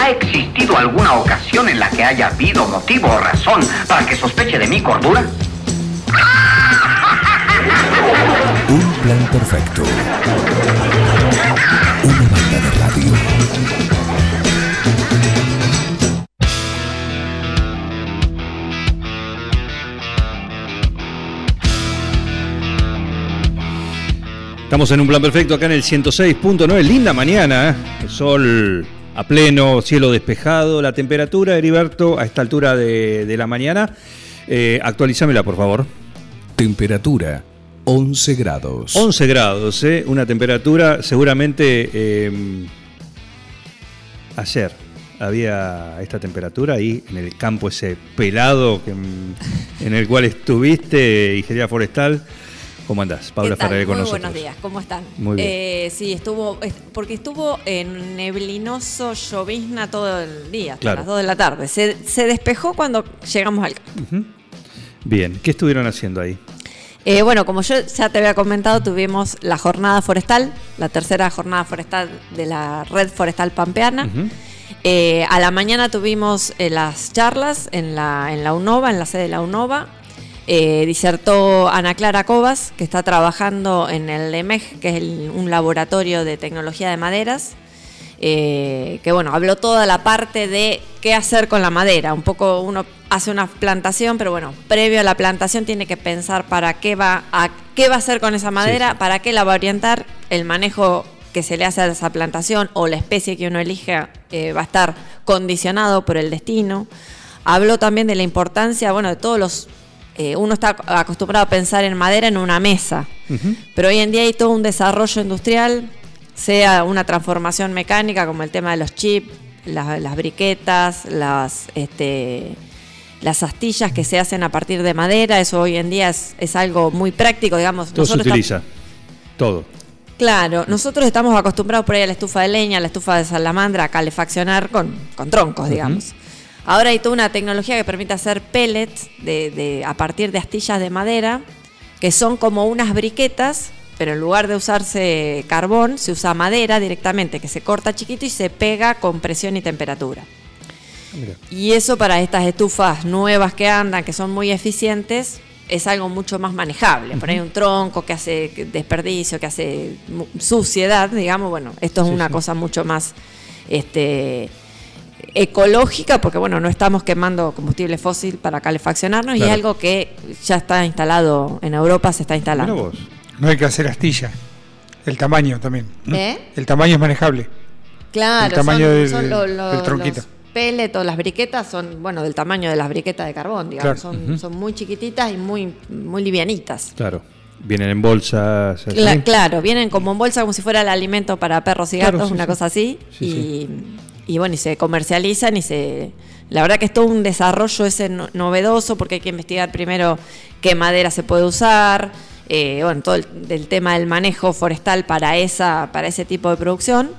¿Ha existido alguna ocasión en la que haya habido motivo o razón para que sospeche de mi cordura? Un plan perfecto. Una banda de radio. Estamos en un plan perfecto acá en el 106.9. Linda mañana, ¿eh? el sol a pleno, cielo despejado, la temperatura, Heriberto, a esta altura de, de la mañana. Eh, actualízamela, por favor. Temperatura 11 grados. 11 grados, ¿eh? una temperatura seguramente eh, ayer había esta temperatura ahí en el campo ese pelado que, en el cual estuviste, Ingeniería Forestal. ¿Cómo andás? Paula. Ferrari con Muy nosotros. buenos días, ¿cómo están? Muy bien. Eh, sí, estuvo, es- porque estuvo en neblinoso, llovizna todo el día, hasta Claro. las 2 de la tarde. Se, se despejó cuando llegamos al campo. Bien, ¿qué estuvieron haciendo ahí? Eh, bueno, como yo ya te había comentado, tuvimos la jornada forestal, la tercera jornada forestal de la red forestal pampeana. Eh, a la mañana tuvimos las charlas en la, en la UNOVA, en la sede de la UNOVA. Eh, disertó Ana Clara Cobas, que está trabajando en el EMEG, que es el- un laboratorio de tecnología de maderas. eh, que bueno, habló toda la parte de qué hacer con la madera. Un poco uno hace una plantación, pero bueno, previo a la plantación tiene que pensar para qué va a qué va a hacer con esa madera, sí. para qué la va a orientar, el manejo que se le hace a esa plantación o la especie que uno elija eh, va a estar condicionado por el destino. Habló también de la importancia, bueno, de todos los... eh, uno está acostumbrado a pensar en madera en una mesa, pero hoy en día hay todo un desarrollo industrial, sea una transformación mecánica como el tema de los chips, las, las briquetas, las, este, las astillas que se hacen a partir de madera, eso hoy en día es, es algo muy práctico, digamos. Todo se utiliza. Todo. Claro, nosotros estamos acostumbrados por ahí a la estufa de leña, a la estufa de salamandra, a calefaccionar con, con troncos, digamos. Ahora hay toda una tecnología que permite hacer pellets de, de- a partir de astillas de madera, que son como unas briquetas, pero en lugar de usarse carbón, se usa madera directamente, que se corta chiquito y se pega con presión y temperatura. Mira. Y eso para estas estufas nuevas que andan, que son muy eficientes, es algo mucho más manejable. Por ahí un tronco que hace desperdicio, que hace suciedad, digamos, bueno, esto es Sí, una sí. cosa mucho más este, ecológica, porque bueno, no estamos quemando combustible fósil para calefaccionarnos y es algo que ya está instalado en Europa, se está instalando. vos. No hay que hacer astilla. El tamaño también. ¿Eh? El tamaño es manejable. Claro, El tamaño son, del- son lo- del lo- tronquito. los pellets o las briquetas son, bueno, del tamaño de las briquetas de carbón, digamos. Claro. Son, son muy chiquititas y muy, muy livianitas. Claro. Vienen en bolsas. Cla- claro, vienen como en bolsa como si fuera el alimento para perros y Claro, gatos, sí, una sí. cosa así. Sí, y, y bueno, y se comercializan y se... La verdad que es todo un desarrollo ese no- novedoso porque hay que investigar primero qué madera se puede usar, eh, bueno, todo el del tema del manejo forestal para, esa, para ese tipo de producción,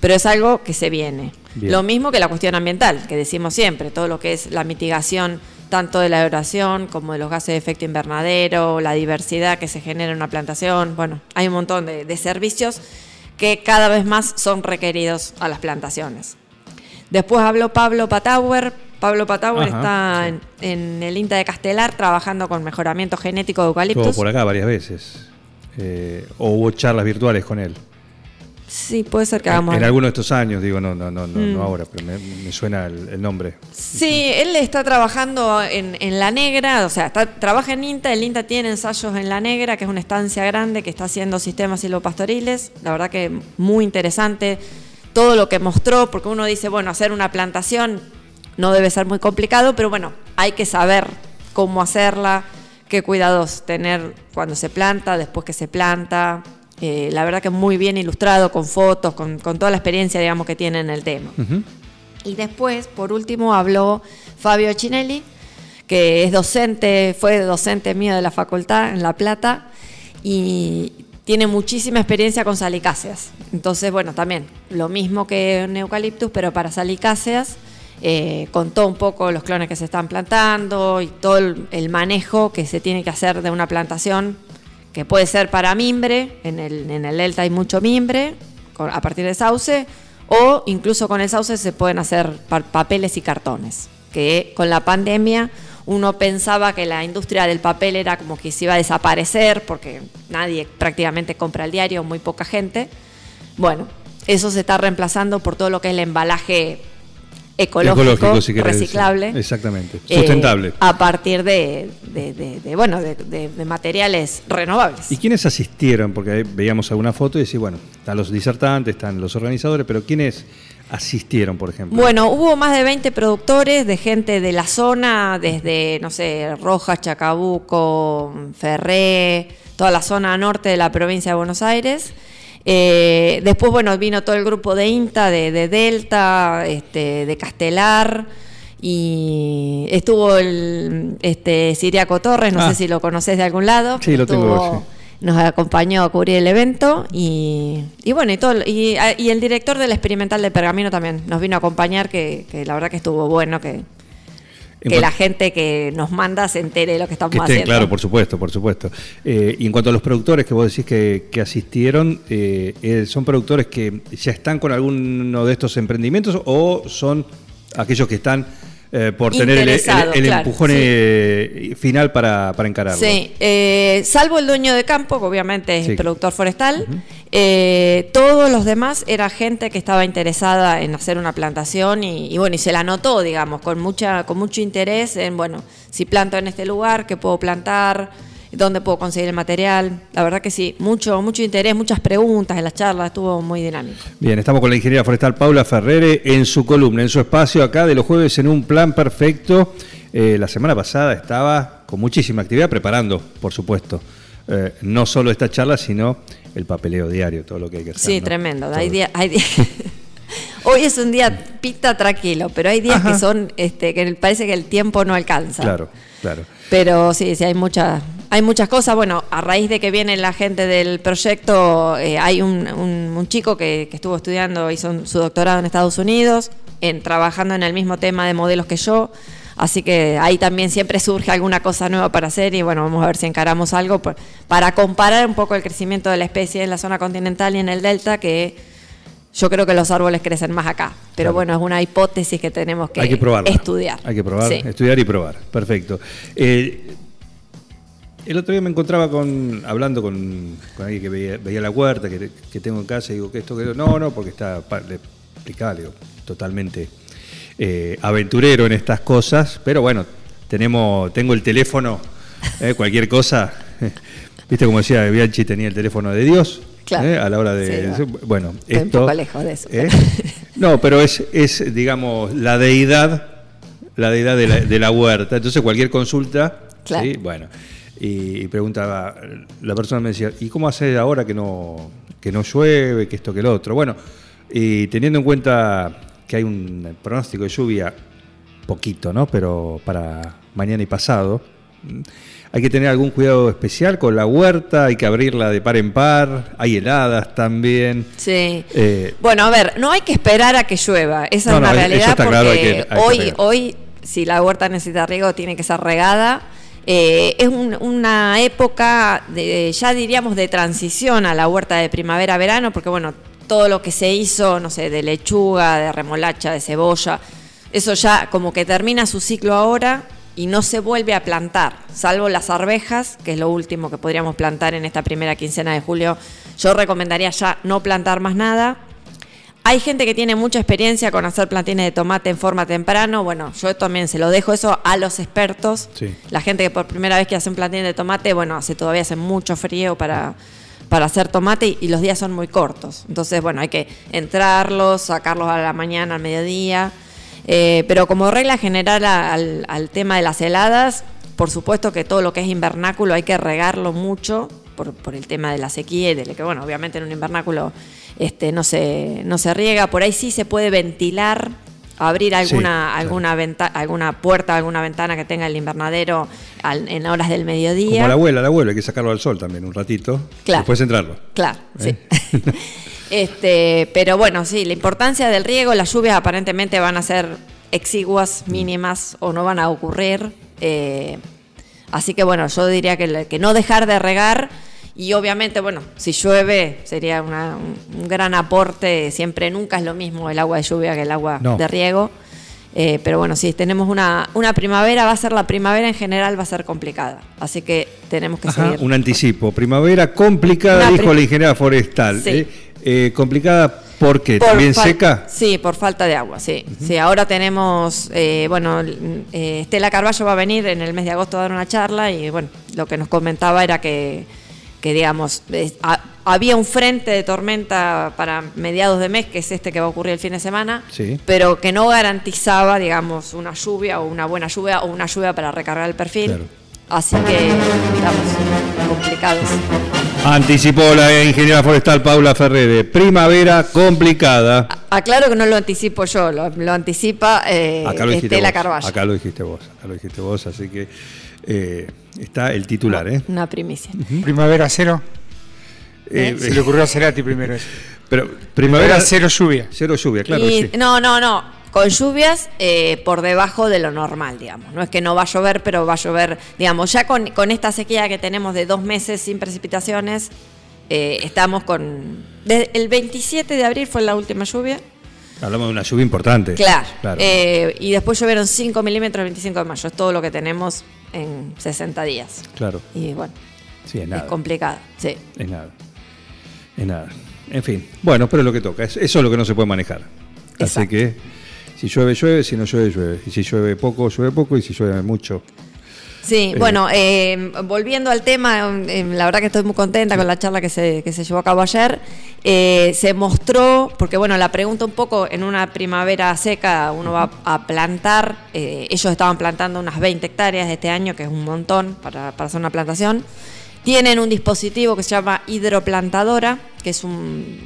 pero es algo que se viene. Bien. Lo mismo que la cuestión ambiental, que decimos siempre, todo lo que es la mitigación tanto de la eración como de los gases de efecto invernadero, la diversidad que se genera en una plantación. Bueno, hay un montón de, de servicios que cada vez más son requeridos a las plantaciones. Después habló Pablo Patauer. Pablo Patauer Ajá, está en, en el INTA de Castelar trabajando con mejoramiento genético de Estuvo eucaliptus. por acá varias veces. Eh, o hubo charlas virtuales con él. Sí, puede ser que hagamos. En alguno de estos años, digo, no, no, no, no, Mm. no ahora, pero me, me suena el, el nombre. Sí, él está trabajando en, en La Negra, o sea, está- trabaja en INTA, el INTA tiene ensayos en La Negra, que es una estancia grande que está haciendo sistemas silvopastoriles, la verdad que muy interesante todo lo que mostró, porque uno dice, bueno, hacer una plantación no debe ser muy complicado, pero bueno, hay que saber cómo hacerla, qué cuidados tener cuando se planta, después que se planta. Eh, la verdad que muy bien ilustrado, con fotos, con, con toda la experiencia, digamos, que tiene en el tema. Y después, por último, habló Fabio Chinelli, que es docente, fue docente mío de la facultad en La Plata y tiene muchísima experiencia con salicáceas. Entonces, bueno, también lo mismo que en eucaliptus, pero para salicáceas. eh, contó un poco los clones que se están plantando y todo el, manejo que se tiene que hacer de una plantación que puede ser para mimbre, en el, en el delta hay mucho mimbre a partir de sauce, o incluso con el sauce se pueden hacer pa- papeles y cartones, que con la pandemia uno pensaba que la industria del papel era como que se iba a desaparecer porque nadie prácticamente compra el diario, muy poca gente. Bueno, eso se está reemplazando por todo lo que es el embalaje ecológico, si reciclable. Exactamente. eh, Sustentable. a partir de, de- de- de, bueno, de, materiales renovables. ¿Y quiénes asistieron? Porque ahí veíamos alguna foto y decía, bueno, están los disertantes, están los organizadores, pero ¿quiénes asistieron, por ejemplo? Bueno, hubo más de 20 productores de gente de la zona, desde, no sé, Rojas, Chacabuco, Ferré, toda la zona norte de la provincia de Buenos Aires. Eh, después, bueno, vino todo el grupo de INTA, de, de Delta, este, de Castelar. Y estuvo el este, Siriaco Torres, no Ah. sé si lo conoces de algún lado. Sí, lo tengo, sí. Nos acompañó a cubrir el evento y, y bueno, y, todo, y, y el director del experimental de Pergamino también nos vino a acompañar, que, que la verdad que estuvo bueno, que, que la gente que nos manda se entere de lo que estamos Que estén, haciendo. claro, por supuesto, por supuesto. Eh, y en cuanto a los productores que vos decís que, que asistieron, eh, eh, ¿son productores que ya están con alguno de estos emprendimientos o son aquellos que están eh, por tener el, el- el claro, empujón sí. eh, final para, para encararlo? Sí, eh, salvo el dueño de campo, que obviamente es Sí. el productor forestal, eh, todos los demás era gente que estaba interesada en hacer una plantación y, y bueno, y se la notó, digamos, con mucha, con mucho interés en, bueno, si planto en este lugar, qué puedo plantar, dónde puedo conseguir el material. La verdad que sí, mucho, mucho interés, muchas preguntas en las charlas, estuvo muy dinámico. Bien, estamos con la ingeniera forestal Paula Ferrere en su columna, en su espacio acá de los jueves en un plan perfecto. Eh, la semana pasada estaba con muchísima actividad preparando, por supuesto, eh, no solo esta charla, sino el papeleo diario, todo lo que hay que hacer. Sí, ¿no? tremendo. Todo. Hay día- hay día- Hoy es un día pita tranquilo, pero hay días Ajá. que son, este, que parece que el tiempo no alcanza. Claro, claro. Pero sí, sí, hay muchas, hay muchas cosas. Bueno, a raíz de que viene la gente del proyecto, eh, hay un, un- un chico que, que estuvo estudiando, hizo un- su doctorado en Estados Unidos, en, trabajando en el mismo tema de modelos que yo. Así que ahí también siempre surge alguna cosa nueva para hacer y bueno, vamos a ver si encaramos algo por- para comparar un poco el crecimiento de la especie en la zona continental y en el delta, que yo creo que los árboles crecen más acá. Pero Claro. bueno, es una hipótesis que tenemos que, hay que probarla. estudiar. Hay que probar, Sí. estudiar y probar. Perfecto. Eh, el otro día me encontraba con hablando con, con alguien que veía, veía la huerta que, que tengo en casa y digo que esto que no, no, porque está le explicaba, digo, totalmente eh, aventurero en estas cosas, pero bueno, tenemos, tengo el teléfono, eh, cualquier cosa. Viste como decía Bianchi tenía el teléfono de Dios. Claro. eh, a la hora de. Sí, bueno, Estoy un esto. poco lejos de eso. No, pero es, es, digamos, la deidad, la deidad de la, de la huerta. Entonces, cualquier consulta, Claro. ¿sí? bueno, y, y preguntaba, la persona me decía, ¿y cómo hace ahora que no, que no llueve, que esto, que lo otro? Bueno, y teniendo en cuenta que hay un pronóstico de lluvia, poquito, ¿no? Pero para mañana y pasado, hay que tener algún cuidado especial con la huerta, hay que abrirla de par en par, hay heladas también. Sí. Eh, bueno, a ver, no hay que esperar a que llueva. Esa No, es no, una eso realidad porque claro, hay que- hay que hoy, hoy, si la huerta necesita riego, tiene que ser regada. Eh, es un- una época, de, ya diríamos, de transición a la huerta de primavera-verano, porque bueno, todo lo que se hizo, no sé, de lechuga, de remolacha, de cebolla, eso ya como que termina su ciclo ahora y no se vuelve a plantar, salvo las arvejas, que es lo último que podríamos plantar en esta primera quincena de julio. Yo recomendaría ya no plantar más nada. Hay gente que tiene mucha experiencia con hacer plantines de tomate en forma temprano. Bueno, yo también se lo dejo eso a los expertos. Sí. La gente que por primera vez que hace un plantín de tomate, bueno, hace todavía hace mucho frío para, para hacer tomate y, y los días son muy cortos. Entonces, bueno, hay que entrarlos, sacarlos a la mañana, al mediodía. Eh, pero como regla general al tema de las heladas, por supuesto que todo lo que es invernáculo hay que regarlo mucho por, por el tema de la sequía y de que, bueno, obviamente en un invernáculo este, no, se, no se riega. Por ahí sí se puede ventilar, abrir alguna, claro. alguna, venta- alguna puerta, alguna ventana que tenga el invernadero al- en horas del mediodía. Como la abuela, la abuela, hay que sacarlo al sol también un ratito. Claro. Después entrarlo. Claro, ¿Eh? sí. este, pero bueno, sí, la importancia del riego, las lluvias aparentemente van a ser exiguas, mínimas o no van a ocurrir. eh, así que bueno, yo diría que, que no dejar de regar Y obviamente, bueno, si llueve sería una- un, gran aporte. Siempre, nunca es lo mismo el agua de lluvia que el agua No. de riego. Eh, pero bueno, sí, tenemos una, una primavera, va a ser la primavera en general, va a ser complicada. Así que tenemos que Ajá, seguir. un anticipo. Primavera complicada, Una dijo prim- la ingeniera forestal. Sí. ¿eh? Eh, complicada Por también fal- seca. Sí, por falta de agua, sí. Sí, ahora tenemos, eh, bueno, eh, Estela Carballo va a venir en el mes de agosto a dar una charla y bueno, lo que nos comentaba era que, que digamos, es- había un frente de tormenta para mediados de mes, que es este que va a ocurrir el fin de semana, Sí. pero que no garantizaba, digamos, una lluvia o una buena lluvia o una lluvia para recargar el perfil. Claro. Así que estamos complicados. Anticipó la ingeniera forestal Paula Ferrere. Primavera complicada. Aclaro que no lo anticipo yo, lo, lo anticipa eh, Acá lo Estela vos. Carballo. Acá lo dijiste vos. Acá lo dijiste vos. Así que eh, está el titular, ¿eh? Una primicia. Primavera cero. Eh, Se le ocurrió a Cerati primero eso. Pero Primavera primavera cero lluvia. Cero lluvia, claro. Y- sí. No, no, no. Con lluvias eh, por debajo de lo normal, digamos. No es que no va a llover, pero va a llover, digamos, ya con, con esta sequía que tenemos de dos meses sin precipitaciones, eh, estamos con... Desde el 27 de abril fue la última lluvia. Hablamos de una lluvia importante. Claro. Claro. Eh, y después llovieron 5 milímetros el 25 de mayo. Es todo lo que tenemos en 60 días. Claro. Y bueno, Sí, es es nada. complicado. Sí. Es nada. Es nada. En fin. Bueno, pero es lo que toca. Es- Eso es lo que no se puede manejar. Así Exacto. que si llueve, llueve. Si no llueve, llueve. Y si llueve poco, llueve poco. Y si llueve mucho. Sí, Eh, bueno, eh, volviendo al tema, eh, la verdad que estoy muy contenta con la charla que se, que se llevó a cabo ayer. Se mostró, porque bueno, la pregunta un poco, en una primavera seca uno va a plantar, ellos estaban plantando unas 20 hectáreas este año, que es un montón para, para hacer una plantación. Tienen un dispositivo que se llama hidroplantadora, que es un,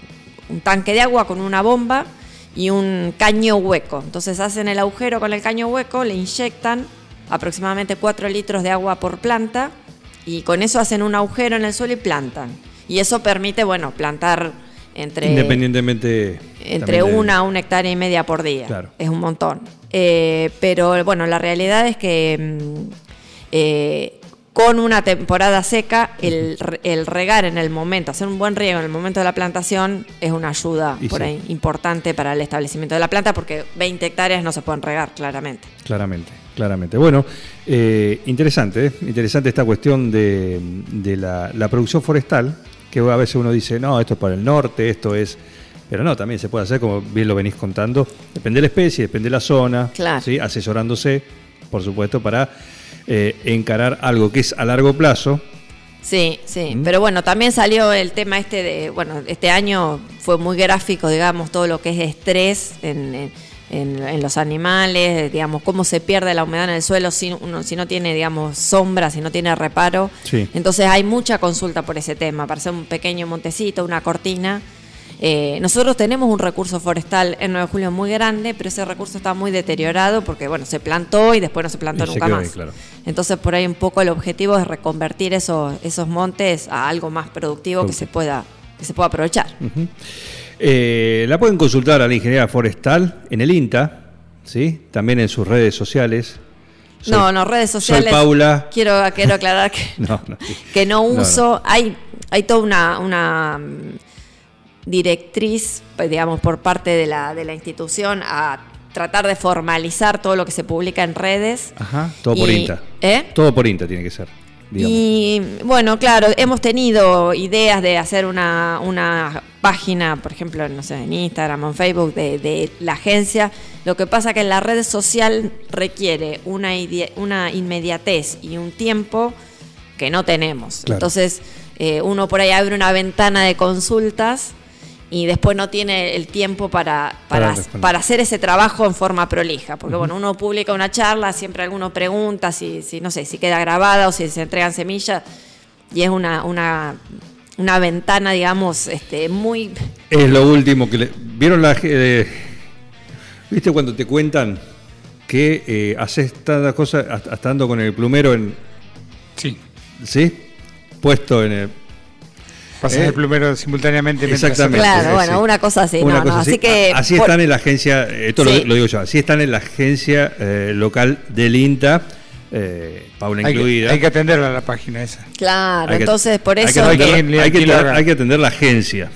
un tanque de agua con una bomba y un caño hueco. Entonces hacen el agujero con el caño hueco, le inyectan aproximadamente 4 litros de agua por planta y con eso hacen un agujero en el suelo y plantan. Y eso permite, bueno, plantar entre, Independientemente. entre una a una hectárea y media por día. Claro. Es un montón. Eh, pero bueno, la realidad es que mm, eh, con una temporada seca, el, el regar en el momento, hacer un buen riego en el momento de la plantación es una ayuda Y por sí. ahí importante para el establecimiento de la planta porque 20 hectáreas no se pueden regar claramente. Claramente, claramente. Bueno, eh, interesante, ¿eh? interesante esta cuestión de, de la, la producción forestal, que a veces uno dice, no, esto es para el norte, esto es... Pero no, también se puede hacer, como bien lo venís contando, depende de la especie, depende de la zona, Claro. ¿sí? asesorándose, por supuesto, para eh, encarar algo que es a largo plazo. Sí, sí, ¿Mm? pero bueno, también salió el tema este de, bueno, este año fue muy gráfico, digamos, todo lo que es estrés en, en- en- en los animales, digamos, cómo se pierde la humedad en el suelo si, uno, si no tiene, digamos, sombra, si no tiene reparo. Sí. Entonces hay mucha consulta por ese tema, para hacer un pequeño montecito, una cortina. Eh, nosotros tenemos un recurso forestal en 9 de julio muy grande, pero ese recurso está muy deteriorado porque, bueno, se plantó y después no se plantó Y nunca más. ahí, claro. Entonces, por ahí un poco el objetivo es reconvertir esos, esos montes a algo más productivo que se pueda, que se pueda aprovechar. Eh, la pueden consultar a la ingeniera forestal en el INTA, ¿sí? también en sus redes sociales. Soy- no, no, redes sociales. Soy Paula. Quiero, quiero aclarar que No, no. que no. uso. Hay, hay toda una, una mm, directriz, pues, digamos, por parte de la, de la institución a tratar de formalizar todo lo que se publica en redes. Ajá, todo por Y- INTA. ¿Eh? Todo por INTA tiene que ser. digamos. Y bueno, claro, hemos tenido ideas de hacer una, una página, por ejemplo, no sé, en Instagram o en Facebook de, de la agencia. Lo que pasa que la red social requiere una, una inmediatez y un tiempo que no tenemos. Claro. Entonces, eh, uno por ahí abre una ventana de consultas y después no tiene el tiempo para, Para para, hacer ese trabajo en forma prolija. Porque bueno, uno publica una charla, siempre alguno pregunta si, si no sé, si queda grabada o si se entregan semillas. Y es una, una, una ventana, digamos, este, muy. Es lo último que le. ¿Vieron la. eh, ¿Viste cuando te cuentan que eh, haces tantas cosas hasta hasta ando con el plumero en. Sí. ¿Sí? Puesto en el. Pasas Eh, el plumero simultáneamente. Exactamente. Claro, sí, bueno, sí. una cosa así. Una no, cosa no, así que. Así por- están en la agencia, esto lo- Sí. lo, digo yo, así están en la agencia eh, local del INTA eh, Paula Hay que, incluida. hay que atenderla a la página esa. Claro, Hay que- entonces por hay que eso. atender- Hay que- hay atender- la- hay que atender la agencia.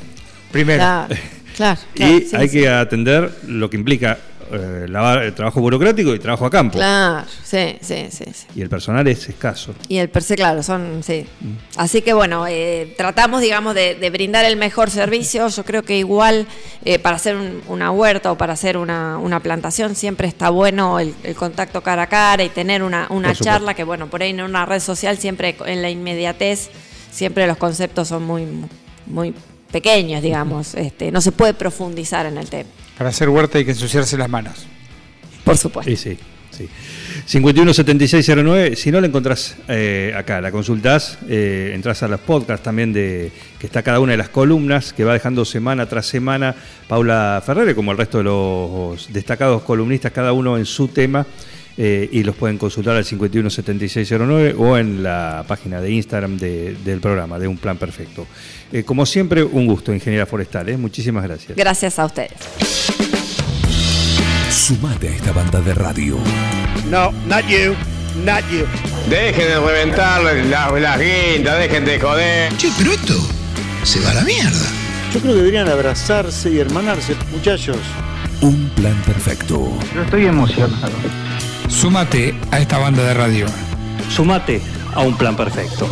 Primero. Claro, claro, claro, y sí, hay sí. que atender lo que implica eh, la- el trabajo burocrático y trabajo a campo. Claro, sí, sí, sí, sí. Y el personal es escaso. Y el per se, claro, son, sí. Mm. Así que bueno, eh, tratamos, digamos, de, de brindar el mejor servicio. Yo creo que igual eh, para hacer un- una huerta o para hacer una, una plantación siempre está bueno el, el contacto cara a cara y tener una, una charla que, bueno, por ahí en una red social siempre en la inmediatez, siempre los conceptos son muy, muy pequeños, digamos. Este, no se puede profundizar en el tema, Para hacer huerta hay que ensuciarse las manos. por supuesto. Sí, sí, sí. 517609, si no la encontrás eh, acá, la consultás, eh, entras a los podcasts también de que está cada una de las columnas que va dejando semana tras semana Paula Ferrere, como el resto de los destacados columnistas, cada uno en su tema, eh, y los pueden consultar al 517609 o en la página de Instagram de- del programa, de Un Plan Perfecto. Eh, como siempre, un gusto, ingeniera forestal, ¿eh? muchísimas gracias. Gracias a ustedes. Sumate a esta banda de radio. No, not you, not you. Dejen de reventar las, las guindas, dejen de joder. Che, pero esto se va a la mierda. Yo creo que deberían abrazarse y hermanarse, muchachos. Un plan perfecto. Yo estoy emocionado. Súmate a esta banda de radio. Sumate a un plan perfecto.